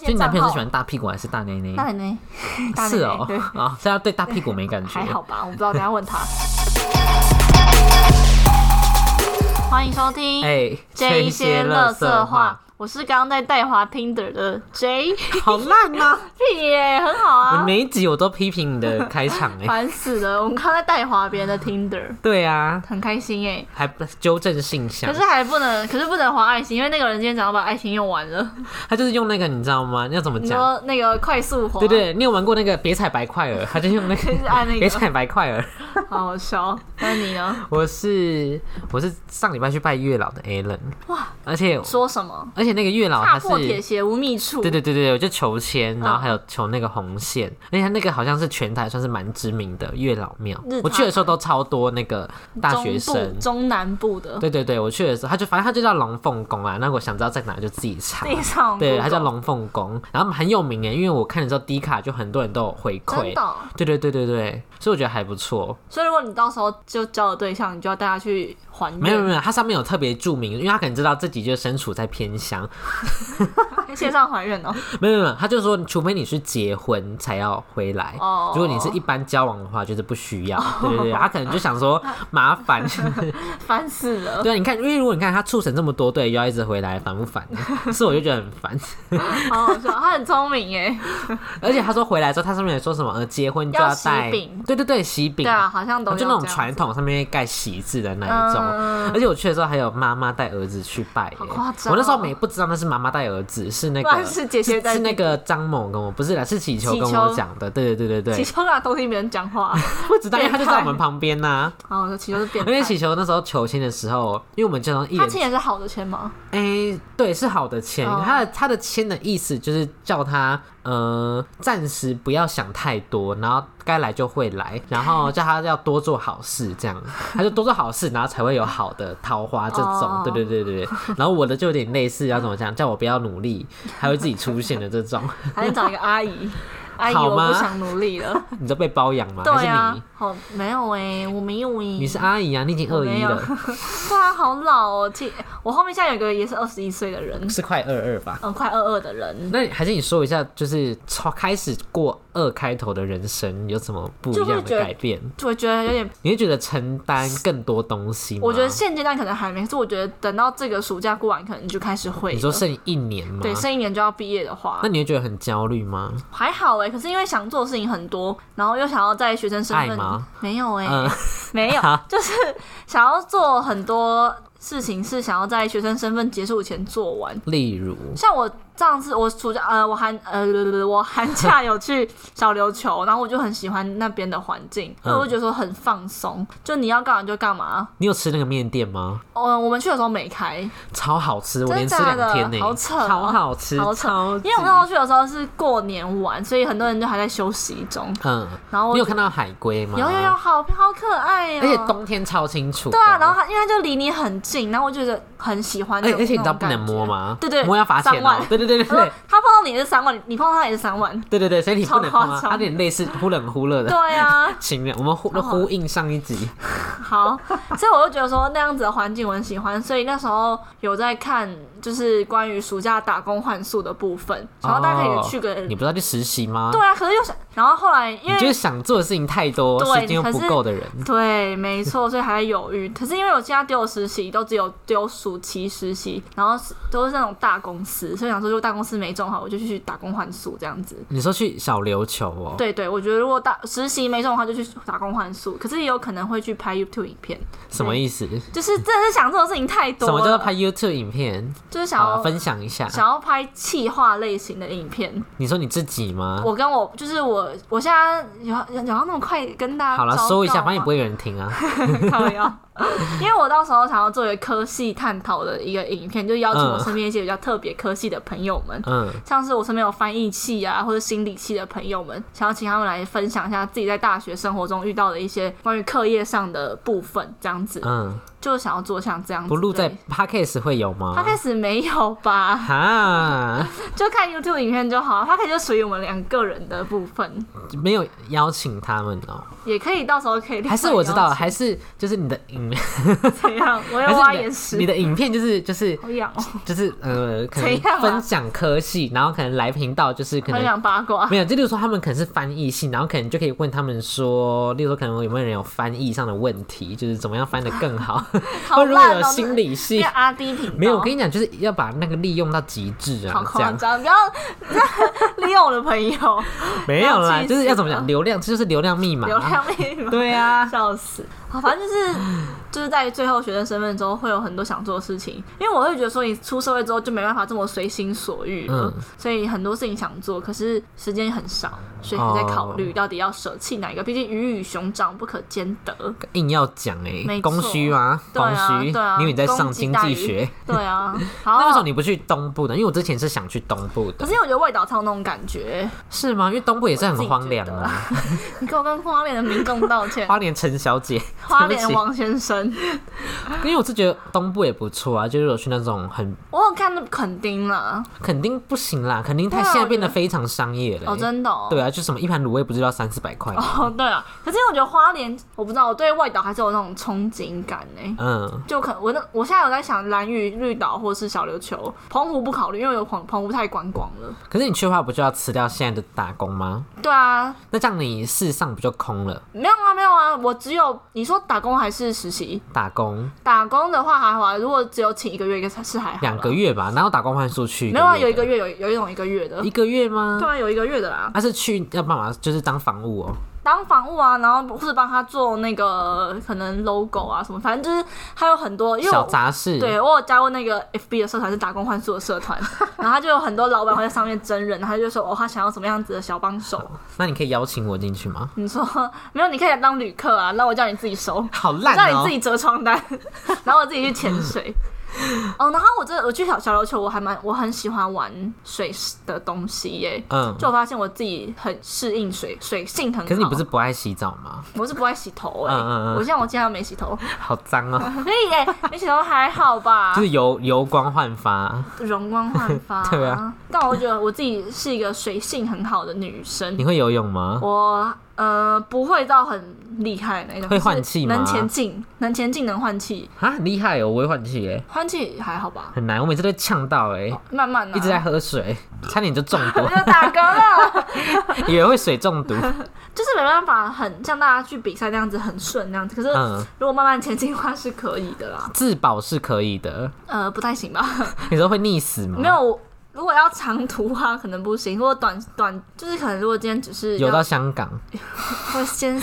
所以你男朋友是喜欢大屁股还是大内内？大内内，是哦对，，啊，所以他对大屁股没感觉还。好吧，我不知道，等一下问他。欢迎收听哎，这一些乐色话话，，我是刚刚在带滑 Tinder 的 J，好烂吗！屁耶，很好我啊，每一集我都批评你的开场哎。烦死了。我们刚刚在带滑别人的 Tinder，对啊，很开心哎。还不纠正性向可是，还不能，可是不能滑爱心，因为那个人今天早上把爱心用完了。他就是用那个你知道吗？要怎么你讲？说那个快速滑，对对，你有玩过那个别踩白块儿？他就用那个就是按那个别踩白块儿。好好笑。那你呢？我是我是上礼拜去拜月老的 Alan，哇，而且说什么？而且那个月老踏他是破铁鞋无觅处。对对对对，我就求签，然后嗯还有求那个红线，而且那个好像是全台算是蛮知名的月老庙日。我去的时候都超多那个大学生。中南部的对对对，我去的时候，他就反正他就叫龙凤宫啊。那我想知道在哪就自己查。对他叫龙凤宫，然后很有名哎，因为我看的时候低卡就很多人都有回馈对对对对对，所以我觉得还不错。所以如果你到时候就交了对象，你就要带他去还愿。没有没有，他上面有特别注明，因为他可能知道自己就身处在偏乡。有 线上怀孕哦。没有没有，他就说，除非你是结婚才要回来。哦如果你是一般交往的话，就是不需要。对对对，他可能就想说 麻烦。烦死了。对啊，你看，因为如果你看他促成这么多对，又要一直回来，烦不烦？是我就觉得很烦。好好笑，他很聪明耶。而且他说回来之后，他上面也说什么呃，结婚就要带，饼对对对，喜饼。对啊，好像都就那种传统上面盖喜字的那一种，嗯而且我去的时候还有妈妈带儿子去拜夸张哦我那时候没不知道那是妈妈带儿子，是那个是姐姐带是那个张某跟我不是啦，是祈求跟我讲的，对对对对对，祈求干嘛偷听别人讲话？不知道，因为他就在我们旁边呐、然后我说祈求是变态因为。祈求那时候求签的时候，因为我们经常一他人签也是好的签吗？哎、对，是好的签。哦他的他的签的意思就是叫他呃暂时不要想太多，然后该来就会来，然后叫他要多做好事，这样 他就多做好事，然后才会有好的桃花这种。哦对对对对对。然后我的就有点类似，要怎么讲？叫我不要努力，还会自己出现的这种。还是找一个阿姨？阿姨，我不想努力了。你都被包养吗？对还是啊你？，好没有哎，我没有哎。你是阿姨啊，你已经二一了，对啊，好老哦。其我后面现在有个也是二十一岁的人，是快二二吧？嗯，快二二的人，那还是你说一下，就是从开始过二开头的人生有什么不一样的改变？就会觉得有点。你会觉得承担更多东西吗？我觉得现阶段可能还没，可是我觉得等到这个暑假过完，可能就开始会。你说剩一年吗？对，剩一年就要毕业的话那，你会觉得很焦虑吗？还好哎。可是因为想做的事情很多，然后又想要在学生身份爱吗？没有哎、嗯，没有，就是想要做很多事情，是想要在学生身份结束前做完。例如，像我上次我暑假呃我寒呃我寒假有去小琉球，然后我就很喜欢那边的环境，我就觉得说很放松，就你要干嘛就干嘛。你有吃那个面店吗？哦，我们去的时候没开，超好吃，我连吃两天呢，好扯哦超好吃，好扯超因为我那时候去的时候是过年晚，所以很多人就还在休息中。嗯，然后你有看到海龟吗？有有有，，好好可爱哦、而且冬天超清楚。对啊，然后它因为它就离你很近，然后我觉得很喜欢那而且你知道不能摸吗？对对摸要罚钱。对对对对对他碰到你是三万，你碰到他也是三万。对对对，所以你不能碰啊，超夸张它有点类似忽冷忽热的对啊，情人。我们呼好好呼应上一集，好，所以我就觉得说那样子的环境我很喜欢，所以那时候有在看就是关于暑假打工换宿的部分，然后大家可以去个。你不是要去实习吗？对啊，可是又想，然后后来因你就是想做的事情太多，对时间又不够的人。对，没错，所以还在犹豫。可是因为我现在丢的实习都只有丢暑期实习，然后都是那种大公司，所以想说如果大公司没中好，我就去打工换宿这样子。你说去小琉球哦？，对对，我觉得如果大实习没中的话，就去打工换宿。可是也有可能会去拍 YouTube 影片，什么意思？就是真的是想做的事情太多了。什么叫做拍 YouTube 影片？就是想要啊分享一下。想要拍气化类型的影片。你说你自己吗？我跟我就是我，我现在有有有要那么快跟大家好了，昭说一下，反正也不会有人听啊。靠腰 因为我到时候想要做一个科系探讨的一个影片，就邀请我嗯身边一些比较特别科系的朋友们，嗯，像是我身边有翻译系啊或者心理系的朋友们，想要请他们来分享一下自己在大学生活中遇到的一些关于课业上的部分，这样子。嗯，就想要做像这样子。不录在 podcast 会有吗？podcast 没有吧？哈，就看 YouTube 影片就好，他可以就属于我们两个人的部分，没有邀请他们哦、也可以到时候可以。还是我知道，还是就是你的影，怎样？我要挖眼屎。你，的影片就是就是好痒哦，就是呃，可能分享科系，然后可能来频道就是可很能想八卦。没有，就例如说他们可能是翻译系，然后可能就可以问他们说，例如说可能有没有人有翻译上的问题，就是怎么样翻的更好，好或如果有心理系。变，阿道没有，我跟你讲，就是要把那个利用到极致好啊，这样。夸张，不要 利用我的朋友。没有啦，就是要怎么讲，流量，这就是流量密码，流量密码，对啊，笑死。好，反正就是就是在最后学生身份之后，会有很多想做的事情。因为我会觉得说，你出社会之后就没办法这么随心所欲了，嗯所以很多事情想做，可是时间很少，所以还在考虑到底要舍弃哪一个。毕竟鱼与熊掌不可兼得。硬要讲哎、供需吗？对供需，啊对啊因为你在上经济学，对啊，好。那为什么你不去东部呢？因为我之前是想去东部的可是，因为我觉得味道超那种感觉，是吗？因为东部也是很荒凉啊。你给我跟花莲的民众道歉。花莲陈小姐，花莲王先生，因为我是觉得东部也不错啊，就是我去那种很我有看那垦丁了，肯定不行啦，肯定它对啊现在变得得非常商业了、哦，真的、哦，对啊，就什么一盘卤味不是要三四百块？哦，对啊，可是我觉得花莲，我不知道，我对外岛还是有那种憧憬感呢。嗯，就可我那我现在有在想蓝屿、绿岛或是小琉球，澎湖不考虑，因为有澎澎湖太观光了。可是你去的话，不就要辞掉现在的打工吗？对啊，那这样你事上不就空了？没有啊，没有啊，我只有你说打工还是实习？打工打工的话还好啊，如果只有请一个月，应该是还好啦两个，月吧，哪有打工换宿去？没有啊，有一个月月有有一种一个月的的，一，个月吗？对啊，有一个月的啦。他是去要干嘛？就是当房务哦、当房务啊，然后或是帮他做那个可能 logo 啊什么，反正就是还有很多，因为小我杂事。对我有加过那个 FB 的社团是打工换宿的社团，然后他就有很多老板会在上面真人，然后他就说哦他想要什么样子的小帮手，那你可以邀请我进去吗？你说没有你可以来当旅客啊，那我叫你自己收，好烂哦、让你自己折床单，然后我自己去潜水。哦，然后我这我去小小琉球，我还蛮我很喜欢玩水的东西耶。嗯，就我发现我自己很适应水，水性很好。可是你不是不爱洗澡吗？我是不爱洗头哎、嗯嗯嗯我像我今天还没洗头，好脏哦、可以哎、没洗头还好吧？就是油油光焕发。容光焕发。对啊，但我觉得我自己是一个水性很好的女生你，会游泳吗？我呃不会到很厉害的那种，会换气吗能前进，能前进，能换气，啊，很厉害哦！我会换气耶，换气还好吧，很难，我每次都会呛到哎，慢慢的、一直在。喝水，差点就中毒 我，就打嗝了，以为会水中毒。就是没办法很像大家去比赛那样子很顺那样子。可是嗯，如果慢慢前进的话是可以的啦，自保是可以的，呃，不太行吧？你说会溺死吗？没有，如果要长途的话可能不行，如果短短就是可能如果今天只是游到香港，会先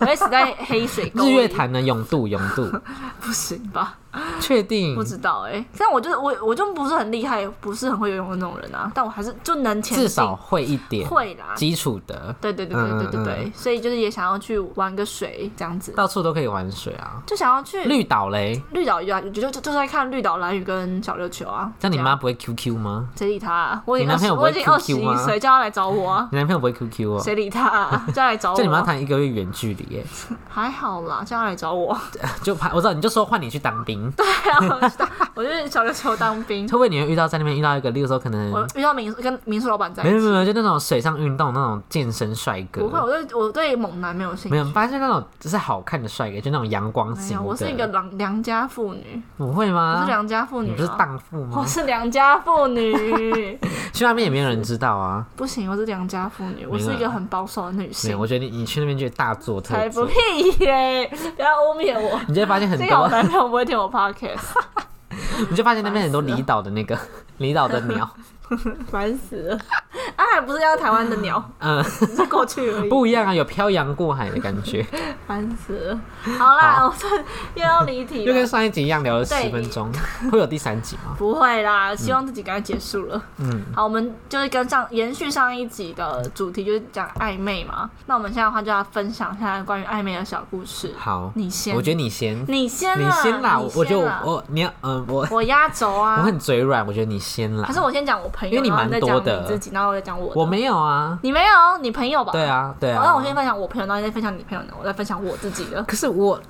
我会死在黑水沟，日月潭的？永渡，永渡，不行吧？确定不？知道哎、但我就我我就不是很厉害，不是很会游泳的那种人啊，但我还是就能前，至少会一点，会啦。基础的，对对对对对对对，嗯所以就是也想要去玩个水这样子，到处都可以玩水啊。就想要去绿岛嘞，绿岛就就就就在看绿岛蓝雨跟小琉球啊。那你妈不会 QQ 吗？谁理他、啊？我已经你男朋友不会我已经二十 QQ 一吗岁，叫他来找我啊。你男朋友不会 QQ 哦？谁理他、啊？叫他来找我。就你妈谈一个月远距离耶，还好啦，叫他来找我。就怕我知道，你就说换你去当兵，对啊，我就小的时候当兵会，不会你会遇到在那边遇到一个，例如说可能我遇到民跟民宿老板在一起。没有没有，就那种水上运动那种健身帅哥，不会，我对我对猛男没有兴趣。没有发现那种只是好看的帅哥，就那种阳光没有，型的。我是一个良良家妇女，不会吗我吗是？良家妇女、不是荡妇吗？我是良家妇女，去那边也没有人知道啊。不行，我是良家妇女，我是一个很保守的女没性，。我觉得你你去那边就大做特做，才不屁耶！不要污蔑我。你就会发现很幸好我多，男朋友不会听我 podcast，你就发现那边很多离岛的那个离岛的鸟，烦死了。啊，还不是要台湾的鸟，嗯，只是过去而已，不一样啊，有漂洋过海的感觉，烦死了。好啦，好我这又要离题就跟。上一集一样聊了十对分钟，会有第三集吗？不会啦，希望自己赶快结束了。嗯，好，我们就是跟上延续上一集的主题，就是讲暧昧嘛。那我们现在的话就要分享一下关于暧昧的小故事。好，你先，我觉得你先，你先你，先啦，我我觉得啦我我你要嗯我我压轴啊。我很嘴软，我觉得你先啦可。是我先讲我朋友，因为你蛮多的你自己，然后我在讲我的。我没有啊，你没有，你朋友吧？对。啊对啊。那我先分享我朋友，然后你再分享你朋友的，我再分享我自己的。可是我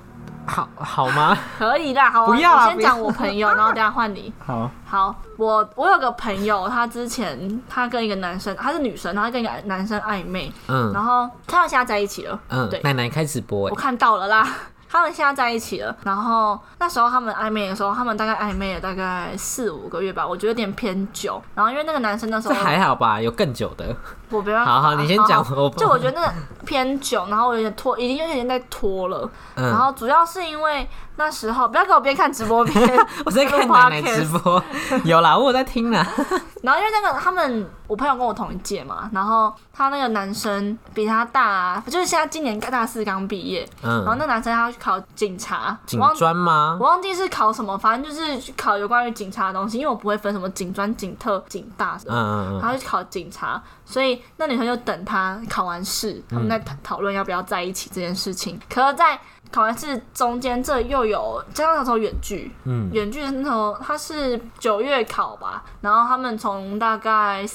好好吗？可以啦，好啊，不要啦不要我先讲我朋友，然后等下换你。好，好，我我有个朋友，他之前他跟一个男生，他是女生，然后他跟一个男生暧昧，嗯然后他们现在在一起了，嗯对，奶奶开直播哎，我看到了啦。他们现在在一起了，然后那时候他们暧昧的时候，他们大概暧昧了大概四五个月吧，我觉得有点偏久。然后因为那个男生那时候还好吧？有更久的。我不要，好好，你先讲。我就我觉得那个偏久，然后我有点拖，已经有点在拖了。然嗯，后主要是因为那时候不要给我边看直播边 我在看奶奶直播，有啦，我有在听啦。然后因为那个他们，我朋友跟我同一届嘛，然后他那个男生比他大，就是现在今年大四刚毕业，然后嗯，那男生他要去考警察，警专吗我？忘记是考什么，反正就是去考有关于警察的东西，因为我不会分什么警专、警特、警大什么。嗯嗯他去考警察，所以那女生就等他考完试，他们在讨讨论要不要在一起这件事情。可是，在考完试中间，这又有加上那时候远距，嗯。远距的那时候他是九月考吧，然后他们从大概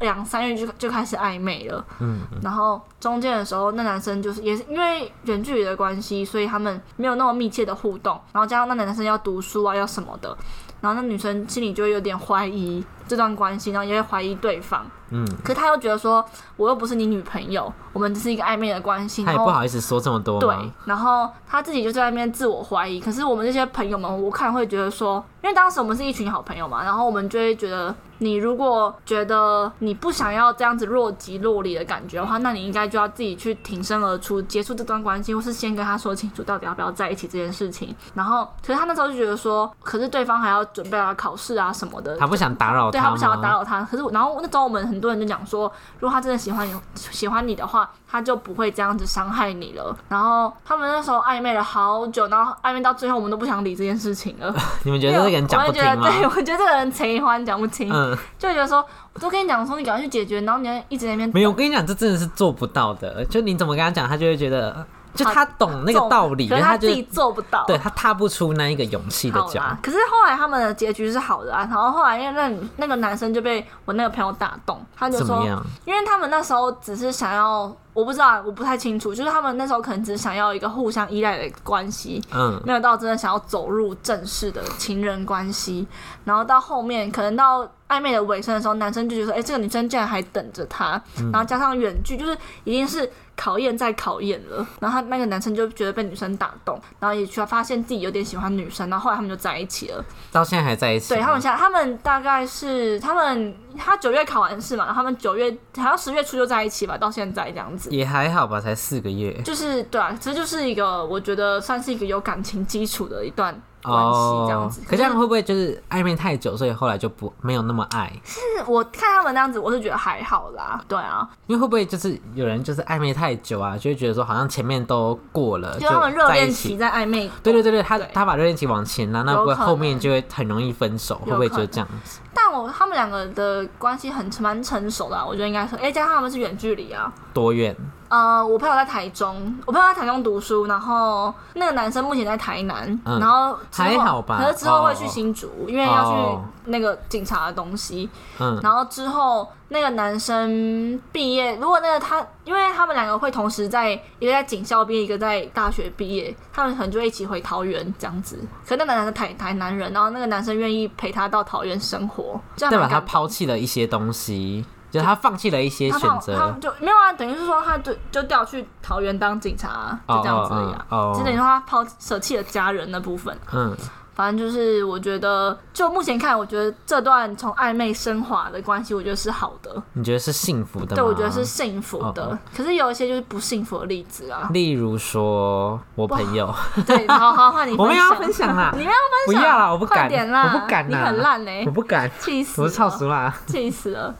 两三月就就开始暧昧了，嗯然后中间的时候，那男生就是也是因为远距离的关系，所以他们没有那么密切的互动，然后加上那男生要读书啊，要什么的，然后那女生心里就有点怀疑这段关系，然后也会怀疑对方，嗯，可是他又觉得说，我又不是你女朋友，我们只是一个暧昧的关系，他也不好意思说这么多对？，然后他自己就在那边自我怀疑。可是我们这些朋友们，我看会觉得说，因为当时我们是一群好朋友嘛，然后我们就会觉得，你如果觉得你不想要这样子若即若离的感觉的话，那你应该就要自己去挺身而出，结束这段关系，或是先跟他说清楚到底要不要在一起这件事情。然后，可是他那时候就觉得说，可是对方还要准备啊考试啊什么的，他不想打扰？对他不想要打扰他，可是然后那时候我们很多人就讲说，如果他真的喜欢你喜欢你的话，他就不会这样子伤害你了。然后他们那时候暧昧了好久，然后暧昧到最后，我们都不想理这件事情了。你们觉得这个人讲不我就觉得？对我觉得这个人贼欢讲不清，嗯，就觉得说，我都跟你讲说，你赶快去解决，然后你还一直在那边没有，我跟你讲，这真的是做不到的。就你怎么跟他讲，他就会觉得，就他懂那个道理，可是他自己做不到。对他踏不出那一个勇气的脚。可是后来他们的结局是好的啊。然后后来因为那那个男生就被我那个朋友打动，他就说？因为他们那时候只是想要，我不知道，我不太清楚，就是他们那时候可能只是想要一个互相依赖的关系，嗯，没有到真的想要走入正式的情人关系。然后到后面，可能到暧昧的尾声的时候，男生就觉得说，哎、这个女生竟然还等着他，然后加上远距，就是已经是考验再考验了。然后他那个男生就觉得被女生打动，然后也去发现自己有点喜欢女生，然后后来他们就在一起了。到现在还在一起。对他们现在，他们大概是他们他九月考完试嘛，然后他们九月好像十月初就在一起吧，到现在这样子。也还好吧，才四个月。就是对啊，这就是一个我觉得算是一个有感情基础的一段关系这样子。哦可这样会不会就是暧昧太久，所以后来就不没有那么爱？是我看他们那样子，我是觉得还好啦。对啊，因为会不会就是有人就是暧昧太久啊，就会觉得说好像前面都过了，就他们热恋期。在暧昧。对对对对，他对他把热恋期往前拉，那不会后面就会很容易分手？会不会就这样子？但我他们两个的关系很蛮成熟的、啊，我觉得应该是，哎、加上他们是远距离啊。多远？呃，我朋友在台中，我朋友在台中读书，然后那个男生目前在台南，嗯然后之后还好吧可是之后会哦去新竹，因为要哦去那个警察的东西。嗯，然后之后那个男生毕业，如果那个他，因为他们两个会同时在一个在警校毕业，一个在大学毕业，他们可能就会一起回桃园这样子。可那男生台台南人，然后那个男生愿意陪他到桃园生活，这样代表他蛮感动抛弃了一些东西，就是他放弃了一些选择他。就没有啊，等于是说他就就调去桃园当警察，就这样子而已啊。哦哦哦只等于说他抛舍弃了家人那部分。嗯，反正就是我觉得，就目前看，我觉得这段从暧昧升华的关系，我觉得是好的。你觉得是幸福的吗？对，我觉得是幸福的。可是有一些就是不幸福的例子啊。例如说，我朋友，对，好好换你 我们要分享分享啦，你们要分享，不要啦，我不敢，啦，我不敢你，很烂嘞、我不敢，气死我是超俗，啦，气死了，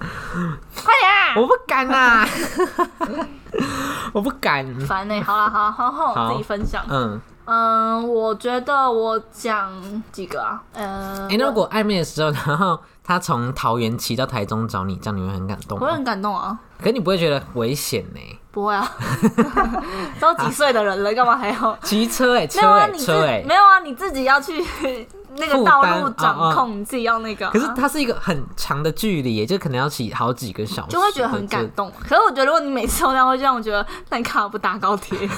快点啊！我不敢啦，我不敢。烦呢、好了，好好，好好自己分享。嗯，嗯，我觉得我讲几个啊，呃，哎、那如果暧昧的时候，然后他从桃园骑到台中找你，这样你会很感动吗？我会很感动啊，可你不会觉得危险呢？不会啊，都几岁的人了，干嘛还要？骑车哎、没有啊，车哎、你自车哎、没有啊，你自己要去那个道路掌控，你自己要那个啊、可是它是一个很长的距离耶，就可能要骑好几个小时，就会觉得很感动。可是我觉得，如果你每次都那样，会让我觉得，那你干嘛不搭高铁？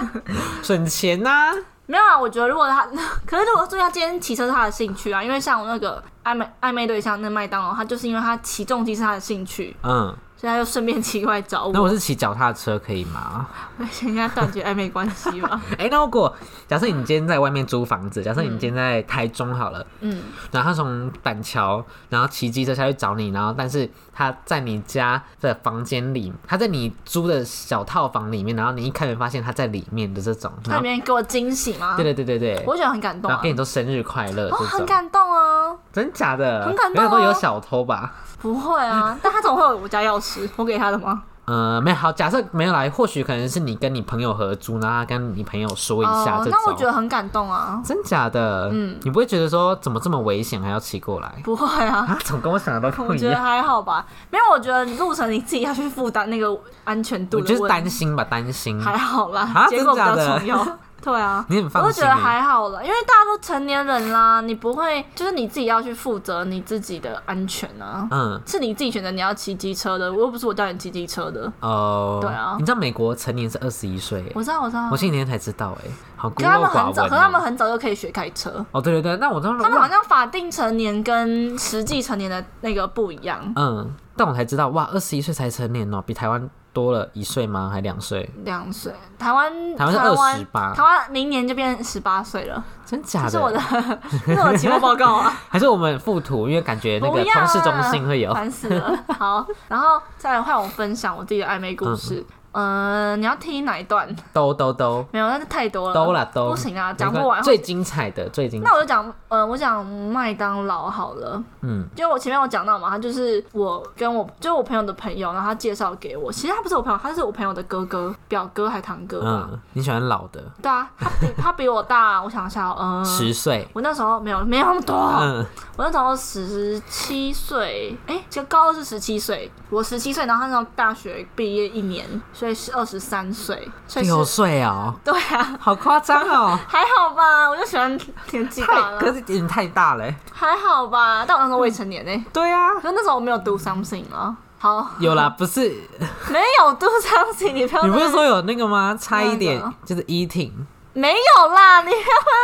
省钱呐、没有啊，我觉得如果他，可是如果说他今天骑车是他的兴趣啊，因为像我那个暧昧暧昧对象那麦当劳，他就是因为他骑重机是他的兴趣，嗯，所以他就顺便骑过来找我那我我。是骑脚踏车可以吗？先跟他断绝暧昧关系吧。哎、那如果假设你今天在外面租房子，假设你今天在台中好了，嗯，然后他从板桥，然后骑机车下去找你，然后但是他在你家的房间里，他在你租的小套房里面，然后你一开门发现他在里面的这种，他里然后面给我惊喜吗？对对对对对，我觉得很感动啊然后跟，你说生日快乐哦，很感动啊。真假的？很感动啊没有说有小偷吧？不会啊，但他怎么会有我家钥匙？我给他的吗？呃，没有好，假设没有来，或许可能是你跟你朋友合租，然后跟你朋友说一下哦这，种。那我觉得很感动啊。真假的，嗯你不会觉得说怎么这么危险还要骑过来不会啊，啊？怎么跟我想的都不我觉得一样？还好吧。没有，我觉得路程你自己要去负担那个安全度我就是担心吧，担心。还好啦啊，结果比较重要。对啊，你很我就放心欸、觉得还好了，因为大家都成年人啦，你不会就是你自己要去负责你自己的安全啊。嗯是你自己选择你要骑机车的，我又不是我叫你骑机车的。哦，对啊你知道美国成年是二十一岁欸，我知道，我知道。我前几天才知道，哎，好孤可他陋们很早，可他们哦。很早就可以学开车。哦，对对对，那我知道，他们好像法定成年跟实际成年的那个不一样，嗯，但我才知道，哇，二十一岁才成年哦，比台湾多了一岁吗？还两岁？两岁。台湾台湾是二十八台湾明年就变十八岁了。真假这是我的的？，这是我的期末报告啊。还是我们附图？因为感觉那个不要啊同事中心会有。烦死了。好，然后再来换我分享我自己的暧昧故事。嗯、你要听哪一段？都都都没有，那是太多了。都啦都，不行啊，讲不完。最精彩的，最精彩那。我就讲，呃，我讲麦当劳好了。嗯，就我前面有讲到嘛，他就是我跟我，就是我朋友的朋友，然后他介绍给我。其实他不是我朋友，他是我朋友的哥哥、表哥还堂哥吧？嗯，你喜欢老的，对啊，他比他比我大，我想一下哦，嗯、十岁。我那时候没有没有那么多，嗯，我那时候十七岁，哎，就高二是十七岁，我十七岁，然后他那时候大学毕业一年，所以是二十三岁，所以六，岁哦，对啊，好夸张哦。还好吧，我就喜欢年纪大，了可，是有点太大了欸。还好吧，但我那时候未成年呢、对啊，可是那时候我没有 do something 啊，好，有啦，不是。没有 do something，你不要你不是在说有那个吗？差一点就是 eating，没有啦，你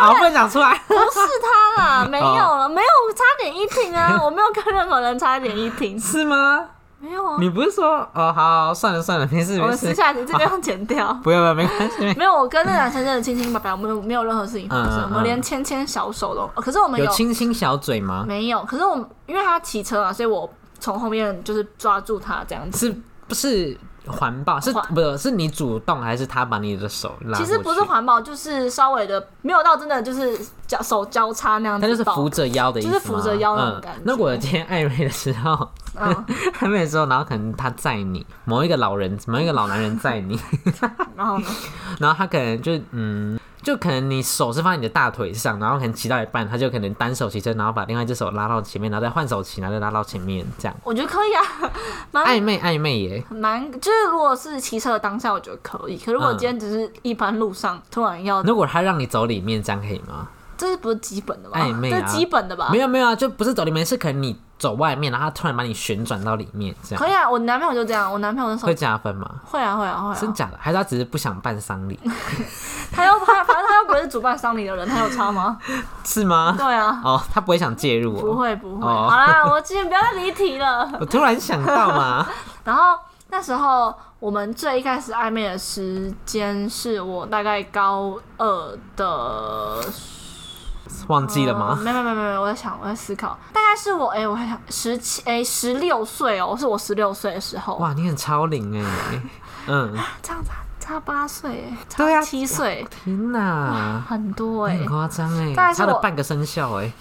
好，不能讲出来。不是他啦，没有了，没有差点一停啊，我没有跟任何人差一点一停，是吗？没有啊，你不是说哦，好，好算了算了，没事没事，我们私下你这边要剪掉。不 要不要，没关系。没有，我跟那男生真的亲亲白白，我们没有任何事情发生，嗯嗯我们连牵牵小手都，哦可是我们有有亲亲小嘴吗？没有？可是我们因为他骑车啊，所以我从后面就是抓住他这样子。是不是环抱？是不是是你主动还是他把你的手拉？其实不是，环保，就是稍微的没有到真的就是交手交叉那样子，他就是扶着腰的意思吗，就是扶着腰那种嗯感觉。那我今天暧昧的时候，嗯，暧昧的时候，然后可能他载你，某一个老人，某一个老男人载你，然后呢，然后他可能就嗯，就可能你手是放在你的大腿上，然后可能骑到一半，他就可能单手骑车，然后把另外一只手拉到前面，然后再换手骑，然后再拉到前面，这样我觉得可以啊，蛮暧昧暧昧耶。蛮就是如果是骑车的当下，我觉得可以。可如果嗯今天只是一般路上突然要，如果他让你走里面，这样可以吗？这是不是基本的吧？暧昧啊这是基本的吧？没有没有啊，就不是走里面，是可能你走外面，然后他突然把你旋转到里面，这样可以啊，我男朋友就这样，我男朋友那时候会加分吗？会啊会啊会啊，真假的？还是他只是不想办丧礼？他又他反正他又不是主办丧礼的人，他有差吗？是吗？对啊，哦，他不会想介入不哦。会不会。哦好啦，我今天不要再离题了。我突然想到嘛，然后那时候我们最一开始暧昧的时间是我大概高二的忘记了吗？呃？没有没有没有没有，我在想，我在思考，大概是我哎、我还想十七哎十六岁哦，是我十六岁的时候，哇，你很超龄哎，嗯，这样差差八岁差七岁，天哪，很多哎、你很夸张哎，大概是我差了半个生肖哎，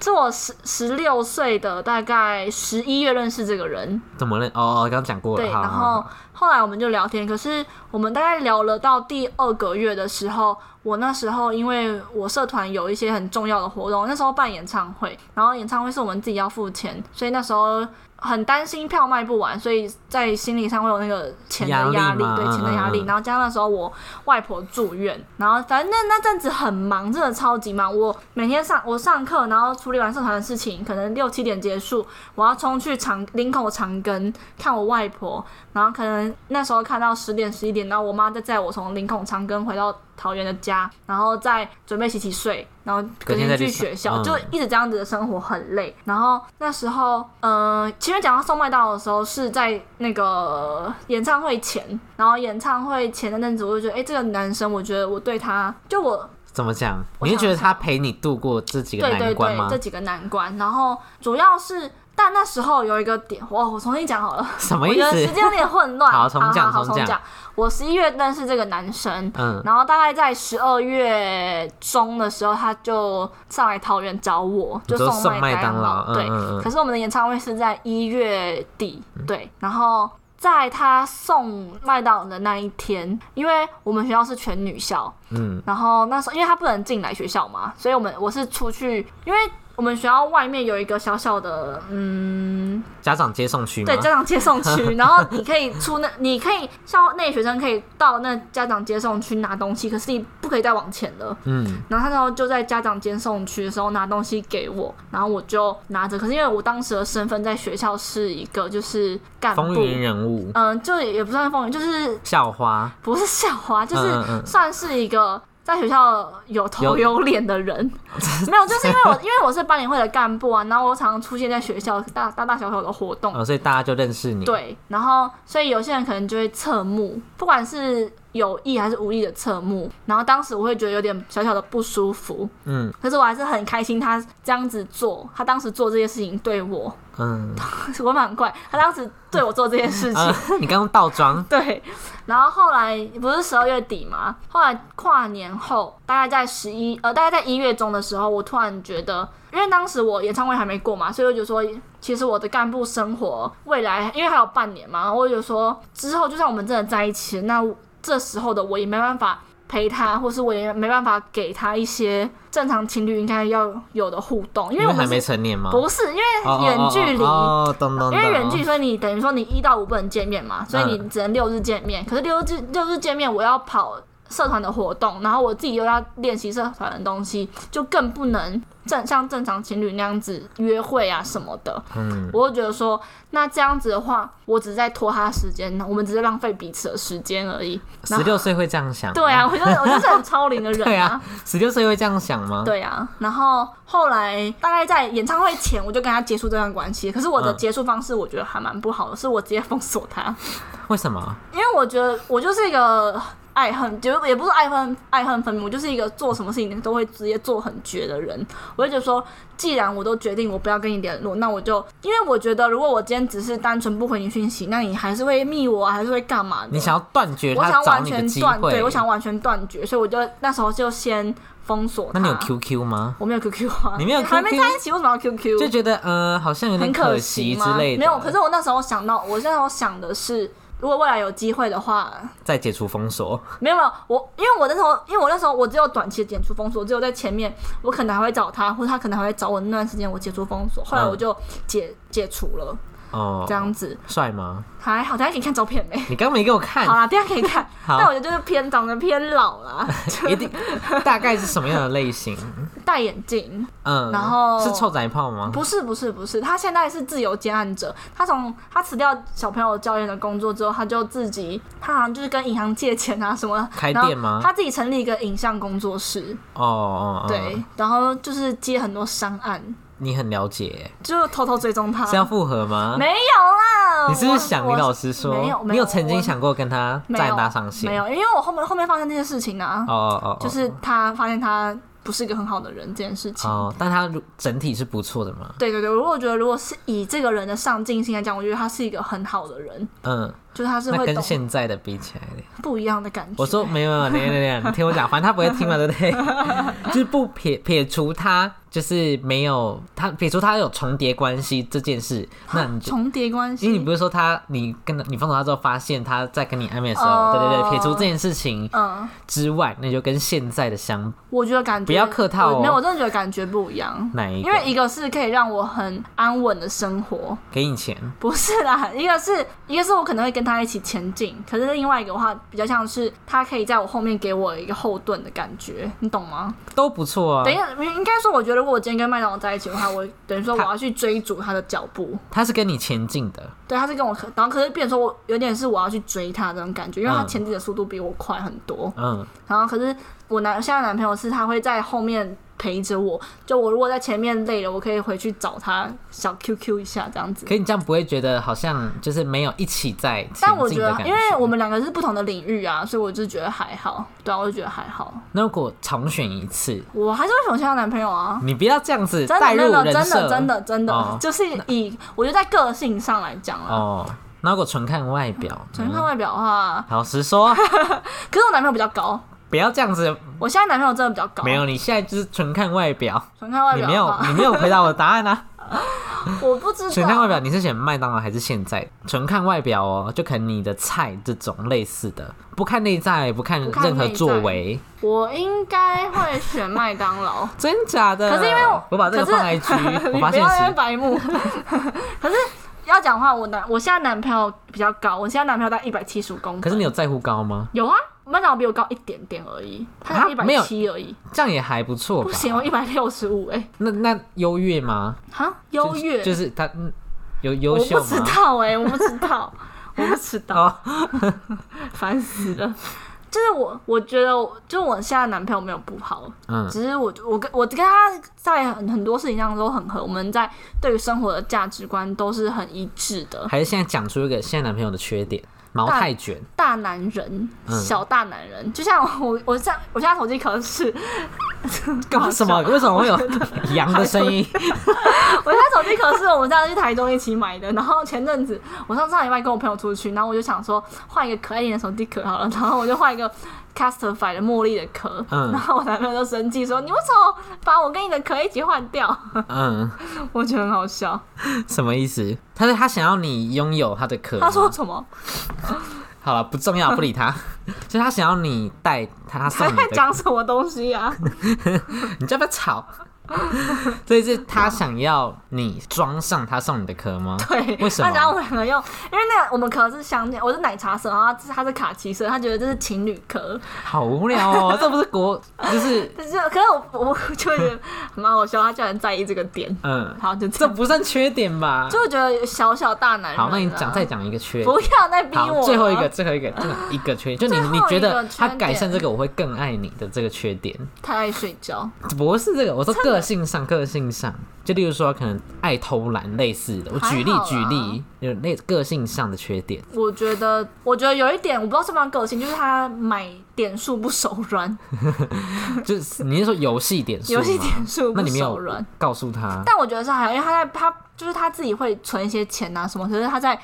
是我十十六岁的大概十一月认识这个人，怎么认？哦，刚刚讲过了，对，然后后来我们就聊天，可是我们大概聊了到第二个月的时候，我那时候因为我社团有一些很重要的活动，那时候办演唱会，然后演唱会是我们自己要付钱，所以那时候很担心票卖不完，所以在心理上会有那个钱的压力，压力对嗯钱的压力。然后加上那时候我外婆住院，然后反正那那阵子很忙，真的超级忙。我每天上我上课，然后处理完社团的事情，可能六七点结束，我要冲去长林口长庚看我外婆，然后可能那时候看到十点十一点，然后我妈再载我从林口长庚回到桃园的家，然后再准备洗洗睡，然后隔天去学校，嗯就一直这样子的生活很累。然后那时候，嗯，前面讲到送麦当劳的时候是在那个演唱会前，然后演唱会前的那阵子，我就觉得，哎、这个男生，我觉得我对他，就我怎么讲？我想你是觉得他陪你度过这几个难关吗？对这几个难关，然后主要是。但那时候有一个点，哇！我重新讲好了，什么意我觉得时？间有点混乱。好重讲重讲好重讲。我十一月认识这个男生，嗯，然后大概在十二月中的时候，他就上来桃园找我，就送麦麦当劳劳。对，可是我们的演唱会是在一月底，对，然后。在他送麦当劳的那一天，因为我们学校是全女校，嗯，然后那时候因为他不能进来学校嘛，所以我们我是出去，因为我们学校外面有一个小小的嗯家长接送区？对，家长接送区，然后你可以出那，你可以校内学生可以到那家长接送区拿东西，可是你不可以再往前了。嗯，然后他那时候就在家长接送区的时候拿东西给我，然后我就拿着，可是因为我当时的身份在学校是一个就是干部风，云人物，嗯，就也不算风云，就是校花，不是校花，就是算是一个。在学校有头有。有脸的人，没有，就是因为我因为我是班联会的干部啊，然后我常常出现在学校大大大小小的活动，哦，所以大家就认识你。，对，然后所以有些人可能就会侧目，不管是有意还是无意的侧目，然后当时我会觉得有点小小的不舒服，嗯。可是我还是很开心他这样子做，他当时做这些事情对我，嗯，我蛮怪，他当时对我做这件事情。啊，你刚刚倒装，对，然后后来不是十二月底嘛，后来跨年后，大概在十一呃，大概在一月中的时候，我突然觉得，因为当时我演唱会还没过嘛，所以我就说，其实我的干部生活未来，因为还有半年嘛，然后我就说之后就算我们真的在一起，那这时候的我也没办法陪他，或是我也没办法给他一些正常情侣应该要有的互动，因为我们还没成年吗？不是因为哦远距离。因为远距离，所以你等于说你一到五不能见面嘛，所以你只能六日见面。可是六日六日见面，我要跑社团的活动，然后我自己又要练习社团的东西，就更不能正像正常情侣那样子约会啊什么的。嗯，我就觉得说，那这样子的话，我只是在拖他时间，我们只是浪费彼此的时间而已。十六岁会这样想？对啊，，我就是我就是很超龄的人 对啊，十六岁会这样想吗？对啊，然后后来大概在演唱会前，我就跟他结束这段关系。可是我的嗯结束方式，我觉得还蛮不好的，是我直接封锁他，为什么？因为我觉得我就是一个爱恨，就也不是爱恨爱恨分明，我就是一个做什么事情都会直接做很绝的人。我就觉得说，既然我都决定我不要跟你联络，那我就因为我觉得，如果我今天只是单纯不回你讯息，那你还是会密我啊，还是会干嘛的？你想要断绝我他想完全断，对？我想完全断绝，所以我就那时候就先封锁他。那你有 QQ 吗？我没有 QQ 啊，你没有还没在一起，为什么要 QQ？就觉得呃，好像有点很可惜吗之类的。没有，可是我那时候想到，我那时候想的是，如果未来有机会的话，再解除封锁，没有没有，我因为我那时候，因为我那时候我只有短期的解除封锁，只有在前面，我可能还会找他，或者他可能还会找我那段时间我解除封锁，后来嗯。我就解解除了，哦，这样子。帅吗？还好，等一下给你看照片没？你刚没给我看。好，啦，等一下可以看，但我觉得就是偏长得偏老啦，一定大概是什么样的类型？戴眼镜，嗯，然后是臭仔炮吗？不是不是不是，他现在是自由接案者。他从他辞掉小朋友教练的工作之后，他就自己，他好像就是跟银行借钱啊什么，开店吗？他自己成立一个影像工作室，哦哦，哦。对，，然后就是接很多商案，你很了解，就偷偷追踪他。是要复合吗？没有啦，你是不是想？李老师说，没有，没你有曾经想过跟他再搭上线？没有，因为我后面后面发生这些事情啊，哦哦哦，就是他发现他不是一个很好的人这件事情。哦，但他整体是不错的嘛。对对对，如果我觉得如果是以这个人的上进心来讲，我觉得他是一个很好的人，嗯，就他是会跟懂现在的比起来嘞，不一样的感觉。我说没有没有，没有没有，你听我讲，反正他不会听嘛，对不对？就是不撇撇除他，就是没有他撇除他有重叠关系这件事，那你就。重叠关系，因为你不是说他，你跟他你放手他之后，发现他在跟你暧昧的时候，哦对对对，撇除这件事情嗯，之外，那就跟现在的相我觉得感觉不要客套哦我没有，我真的觉得感觉不一样。哪一个？因为一个是可以让我很安稳的生活，给你钱，不是啦，一个是一个是我可能会跟他一起前进，可是另外一个的话比较像是他可以在我后面给我一个后盾的感觉，你懂吗？都不错啊等。一下，应该说，我觉得如果我今天跟麦当劳在一起的话，我等于说我要去追逐他的脚步。他是跟你前进的，对，他是跟我，然后可是变成说我有点是我要去追他这种感觉，因为他嗯前进的速度比我快很多。嗯，然后可是我男现在男朋友是他会在后面陪着我，就我如果在前面累了，我可以回去找他小 QQ 一下这样子。可你这样不会觉得好像就是没有一起在但我觉得，因为我们两个是不同的领域啊，所以我就觉得还好。对啊，我就觉得还好。那如果重选一次，我还是会选我现在男朋友啊。你不要这样子真带入的真，的真的真的，哦就是以我觉得在个性上来讲啊，哦。那如果纯看外表，嗯纯看外表的话，老实说，可是我男朋友比较高，不要这样子。我现在男朋友真的比较高。没有，你现在就是纯看外表，纯看外表你没有表，你没有回答我的答案啊。我不知道。纯看外表，你是选麦当劳还是现在？纯看外表哦，就可能你的菜这种类似的，不看内在，不看任何作为，我应该会选麦当劳。真假的？可是因为我我把这个可是放 IG，我你发现不要在那边是白目。可是要讲话，我男我现在男朋友比较高，我现在男朋友大概一百七十五公分。可是你有在乎高吗？有啊？麦当劳比我高一点点而已，他才一百七而已。这样也还不错不？行，我一百六十五哎，那那优越吗？哈，优越就就是他嗯有优我秀不知？道哎、我不知道，我不知道，哦，烦死了。就是我，我觉得我，就我现在男朋友没有不好，嗯，只是我我跟我跟他在很很多事情上都很合，我们在对于生活的价值观都是很一致的。还是现在讲出一个现在男朋友的缺点，毛太卷，大男人，嗯小大男人，就像我 我像我现在手机壳是，干嘛什么？为什么会有 羊的声音？我现在手机壳是我们上次去台中一起买的，然后前阵子我上上礼拜跟我朋友出去，然后我就想说换一个可爱一点的手机壳好了，然后我就换一个 Castify 的茉莉的壳，嗯然后我男朋友就生气说你为什么把我跟你的壳一起换掉？嗯，我觉得很好笑。什么意思？他说他想要你拥有他的壳。他说什么？好了，不重要，不理他。就是他想要你带他，他在，讲什么东西啊？你要不要吵？所以是他想要你装上他送你的壳吗？对，为什么他想要我们两个用，因为那个我们壳是相间，我是奶茶色，然后他他是卡其色，他觉得这是情侣壳。好无聊哦，这不是国，就是就是可是我我就会觉得蛮好笑，他居然在意这个点。嗯，好，就这不算缺点吧？就会觉得小小大男人啊。好，那你讲再讲一个缺点。不要再逼，我。最后一个，，最后一个，真的一个缺点，就你你觉得他改善这个，我会更爱你的这个缺点，太爱睡觉。不是这个，我说个性上，个性上，就例如说可能爱偷懒类似的，我举例还好啦举例，有类个性上的缺点，我觉得，我觉得有一点，我不知道是不是他个性，就是他买点数不手软，就是你是说游戏点数吗？游戏点数不那你没有。告诉他，但我觉得是还好，因为他在他就是他自己会存一些钱啊什么，可是他在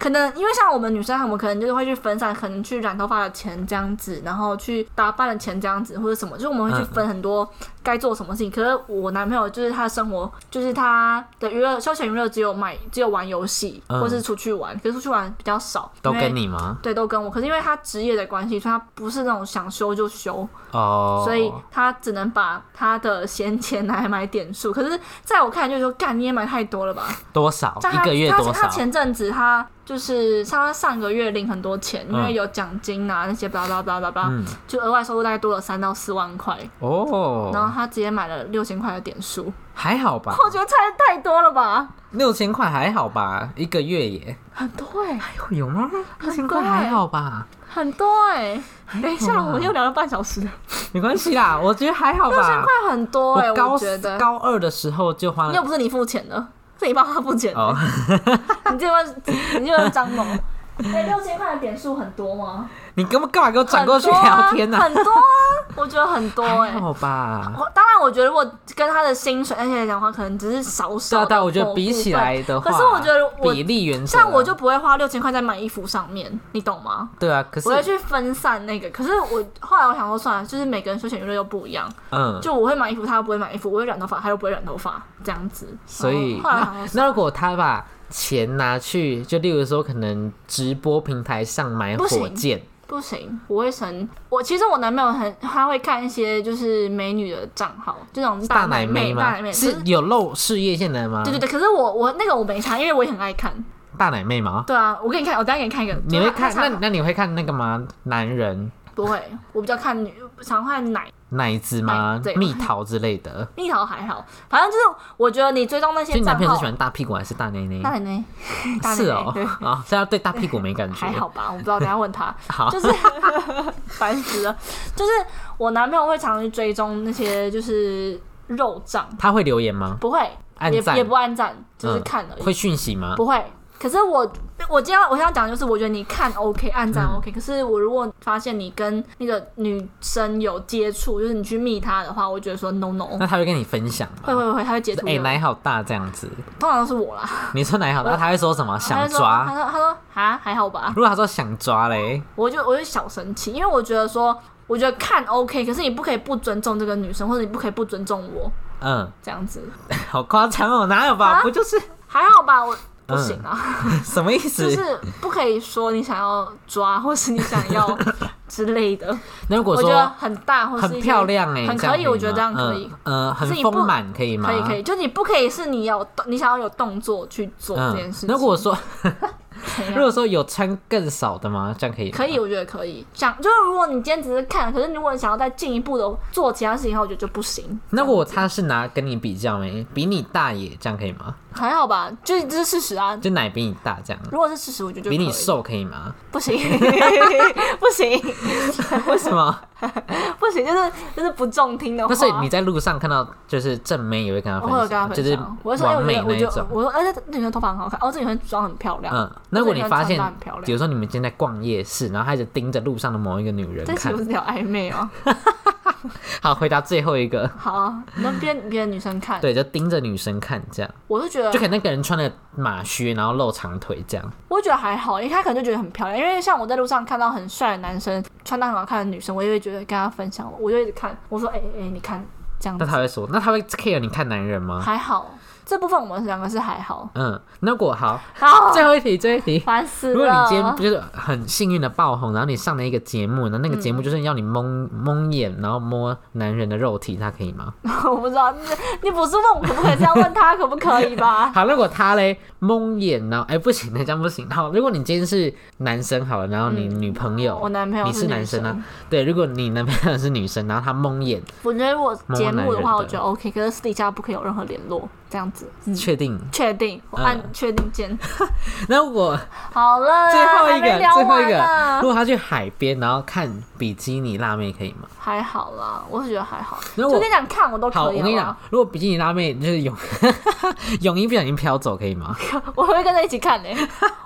可能因为像我们女生，我们可能就是会去分散，可能去染头发的钱这样子，然后去打扮的钱这样子，或者什么，就是我们会去分很多该做什么事情。可是我男朋友就是他的生活，就是他的娱乐休闲娱乐只有买只有玩游戏，嗯或是出去玩，可是出去玩比较少，都跟你吗？对，都跟我。可是因为他职业的关系，所以他不是那种想休就休，哦，所以他只能把他的闲钱拿来买点数。可是在我看来，就是说，干你也买太多了吧？多少像他一个月他他多少？前阵子他就是像他上个月领很多钱，因为嗯有奖金啊那些巴拉巴拉巴拉巴拉，嗯，就额外收入大概多了三到四万块。哦。然哦，后他直接买了六千块的点数，还好吧，我觉得太太多了吧？六千块还好吧，一个月耶，很多哎、有吗？六千块还好吧，很多哎、等一下，还好吧我们又聊了半小时，没关系啦，我觉得还好吧。六千块很多哎、我高觉得。高二的时候就花了又不是你付钱的，是你帮他付钱的。哦，你这问，你这问张某，哎、六千块的点数很多吗？你干嘛干嘛给我转过去啊聊天呢？很多啊，我觉得很多哎、还好吧。我当然，我觉得如果跟他的薪水而且来讲的话，可能只是少对少对啊，我觉得比起来的话，可是我觉得我比例原则啊，像我就不会花六千块在买衣服上面，你懂吗？对啊，可是我会去分散那个。可是我后来我想说，算了，就是每个人休闲娱乐又不一样。嗯，就我会买衣服，他又不会买衣服；我会染头发，他又不会染头发，这样子。所以那如果他把钱拿去，就例如说可能直播平台上买火箭，不行，我会生。我其实我男朋友很，他会看一些就是美女的账号，这种大奶奶妹吗大奶？妹是有露事业线的吗？对对对，可是我我那个我没看，因为我也很爱看。大奶妹吗？对啊，我给你看，我等一下给你看一个。你会看？那那你会看那个吗？男人不会，我比较看女，常看奶。奶子吗奶对？蜜桃之类的。蜜桃还好，反正就是我觉得你追踪那些所以你男朋友是喜，欢大屁股还是大内内大？内内，是哦啊，所以他对大屁股没感觉。还好吧，我不知道，等下问他。好，就是烦死了，就是我男朋友会常去追踪那些就是肉账，他会留言吗？不会也按赞也不按赞，就是嗯看而已，会讯息吗？不会。可是我我今天我想讲的就是，我觉得你看 OK 按赞嗯 OK，、可是我如果发现你跟那个女生有接触，就是你去密她的话，我会觉得说 no no，那他会跟你分享吗？会会会，他会截图哎、的，奶好大这样子。通常都是我啦。你说奶好大，他会说什么？想抓他。说他说啊还好吧，如果他说想抓嘞，我就我就小生气，因为我觉得说，我觉得看 OK，可是你不可以不尊重这个女生，或者你不可以不尊重我嗯，这样子，好夸张哦，哪有吧？啊不就是还好吧？我不行啊，什么意思？就是不可以说你想要抓，或是你想要之类的。那如果我觉得很大，或是很漂亮哎、很可以，我觉得这样可以。嗯，呃，很丰满可以吗？可以可以，就你不可以是你有，你想要有动作去做这件事情。嗯如果说 如果说有穿更少的吗？这样可以？可以，我觉得可以。想就是如果你今天只是看，可是如果你想要再进一步的做其他事情的话，我觉得就不行。那如果他是拿跟你比较没，比你大也这样可以吗？还好吧，就这是事实啊。就奶比你大这样，如果是事实，我觉得就，比你瘦可以吗？不行，不行，为什么？不行，就是就是不中听的话。那所以你在路上看到就是正妹也会跟他分享，就是，完美那一种。我说，哎，这女生头发很好看，哦，这女生妆很漂亮。嗯，那如果你发现比如说你们今天在逛夜市，然后他一直盯着路上的某一个女人看这岂不，是条暧昧哦？好，回答最后一个，好啊，那边别的女生看，对，就盯着女生看，这样，我是觉得就可能那个人穿的马靴，然后露长腿这样，我觉得还好，因为他可能就觉得很漂亮。因为像我在路上看到很帅的男生，穿搭很好看的女生，我也会觉得跟他分享，我就一直看，我说，哎、哎、你看这样子那他会说，那他会 care 你看男人吗？还好，这部分我们两个是还好。嗯，那如果好，好，最后一题，最后一题。烦死了。如果你今天就是很幸运的爆红，然后你上了一个节目，然后那个嗯节目就是要你蒙蒙眼，然后摸男人的肉体，他可以吗？我不知道，你你不是问我可不可以这样问他可不可以吧？好，如果他嘞蒙眼，然后哎、不行，那这样不行。好，如果你今天是男生好了，然后你女朋友，嗯我男朋友你是男生啊生，对，如果你男朋友是女生，然后他蒙眼，我觉得如果节目的话，我觉得 OK，可是私底下不可以有任何联络，这样子。嗯，确定？确定，我按嗯确定键。那如果好了，最后一个，最后一个，如果他去海边，然后看比基尼辣妹可以吗？还好啦，我是觉得还好。如果就跟你讲，看我都好，可以。我跟你讲如果比基尼辣妹就是泳泳衣不小心飘走，可以吗？我会跟他一起看呢、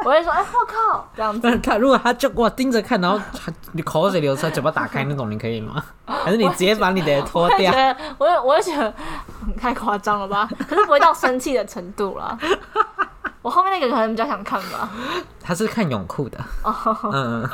我会说，哎、我靠，这样子。但 是看，如果他就哇盯着看，然后他你口水流出来，嘴巴打开那种，你可以吗？还是你直接把你的脱掉？得，我就我就觉得嗯太夸张了吧？可是不会到生气的程度啦。我后面那个可能比较想看吧。他是看泳裤的。嗯嗯，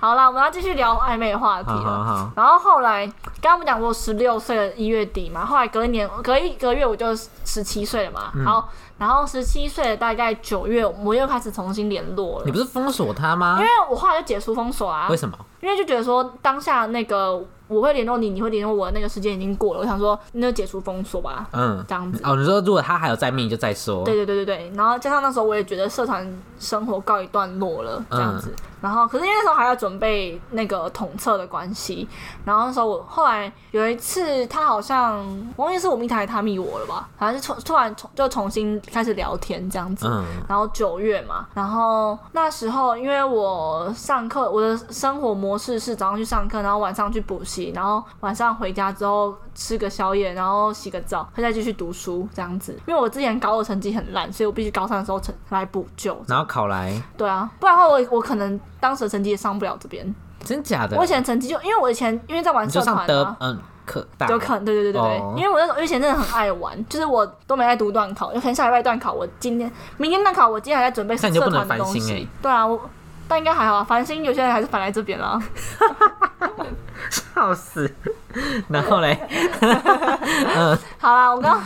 好啦，我们要继续聊暧昧的话题好好了。好，然后后来，刚刚我们讲过十六岁的一月底嘛，后来隔一年，隔一个月我就十七岁了嘛。嗯好，然后十七岁的大概九月，我们又开始重新联络了你。不是封锁他吗因？为我后来就解除封锁啊为，什么？因为就觉得说当下那个我会联络你，你会联络我的那个时间已经过了，我想说那就解除封锁吧，嗯，这样子。哦，你说如果他还有在命，就再说。对对对对对，然后加上那时候我也觉得社团生活告一段落了，这样子。嗯然后可是因为那时候还要准备那个统测的关系，然后那时候我后来有一次他好像我忘记是我密他还是他密我了吧，反正就突突然重就重新开始聊天这样子。嗯，然后九月嘛，然后那时候因为我上课，我的生活模式是早上去上课，然后晚上去补习，然后晚上回家之后吃个宵夜，然后洗个澡，再继续读书这样子。因为我之前高二成绩很烂，所以我必须高三的时候成来补救。然后考来，对啊，不然的话我我可能当时的成绩也上不了这边。真假的？我以前成绩就因为我以前因为在玩社团啊。嗯可大有可能，对对对对对，哦因为我那时候以前真的很爱玩，就是我都没在读段考，有可能下礼拜段考，我今天、明天段考，我今天还在准备社团的东西。欸对啊，我但应该还好啊，繁星有些人还是烦来这边啦。笑死。然后嘞，好啦，我刚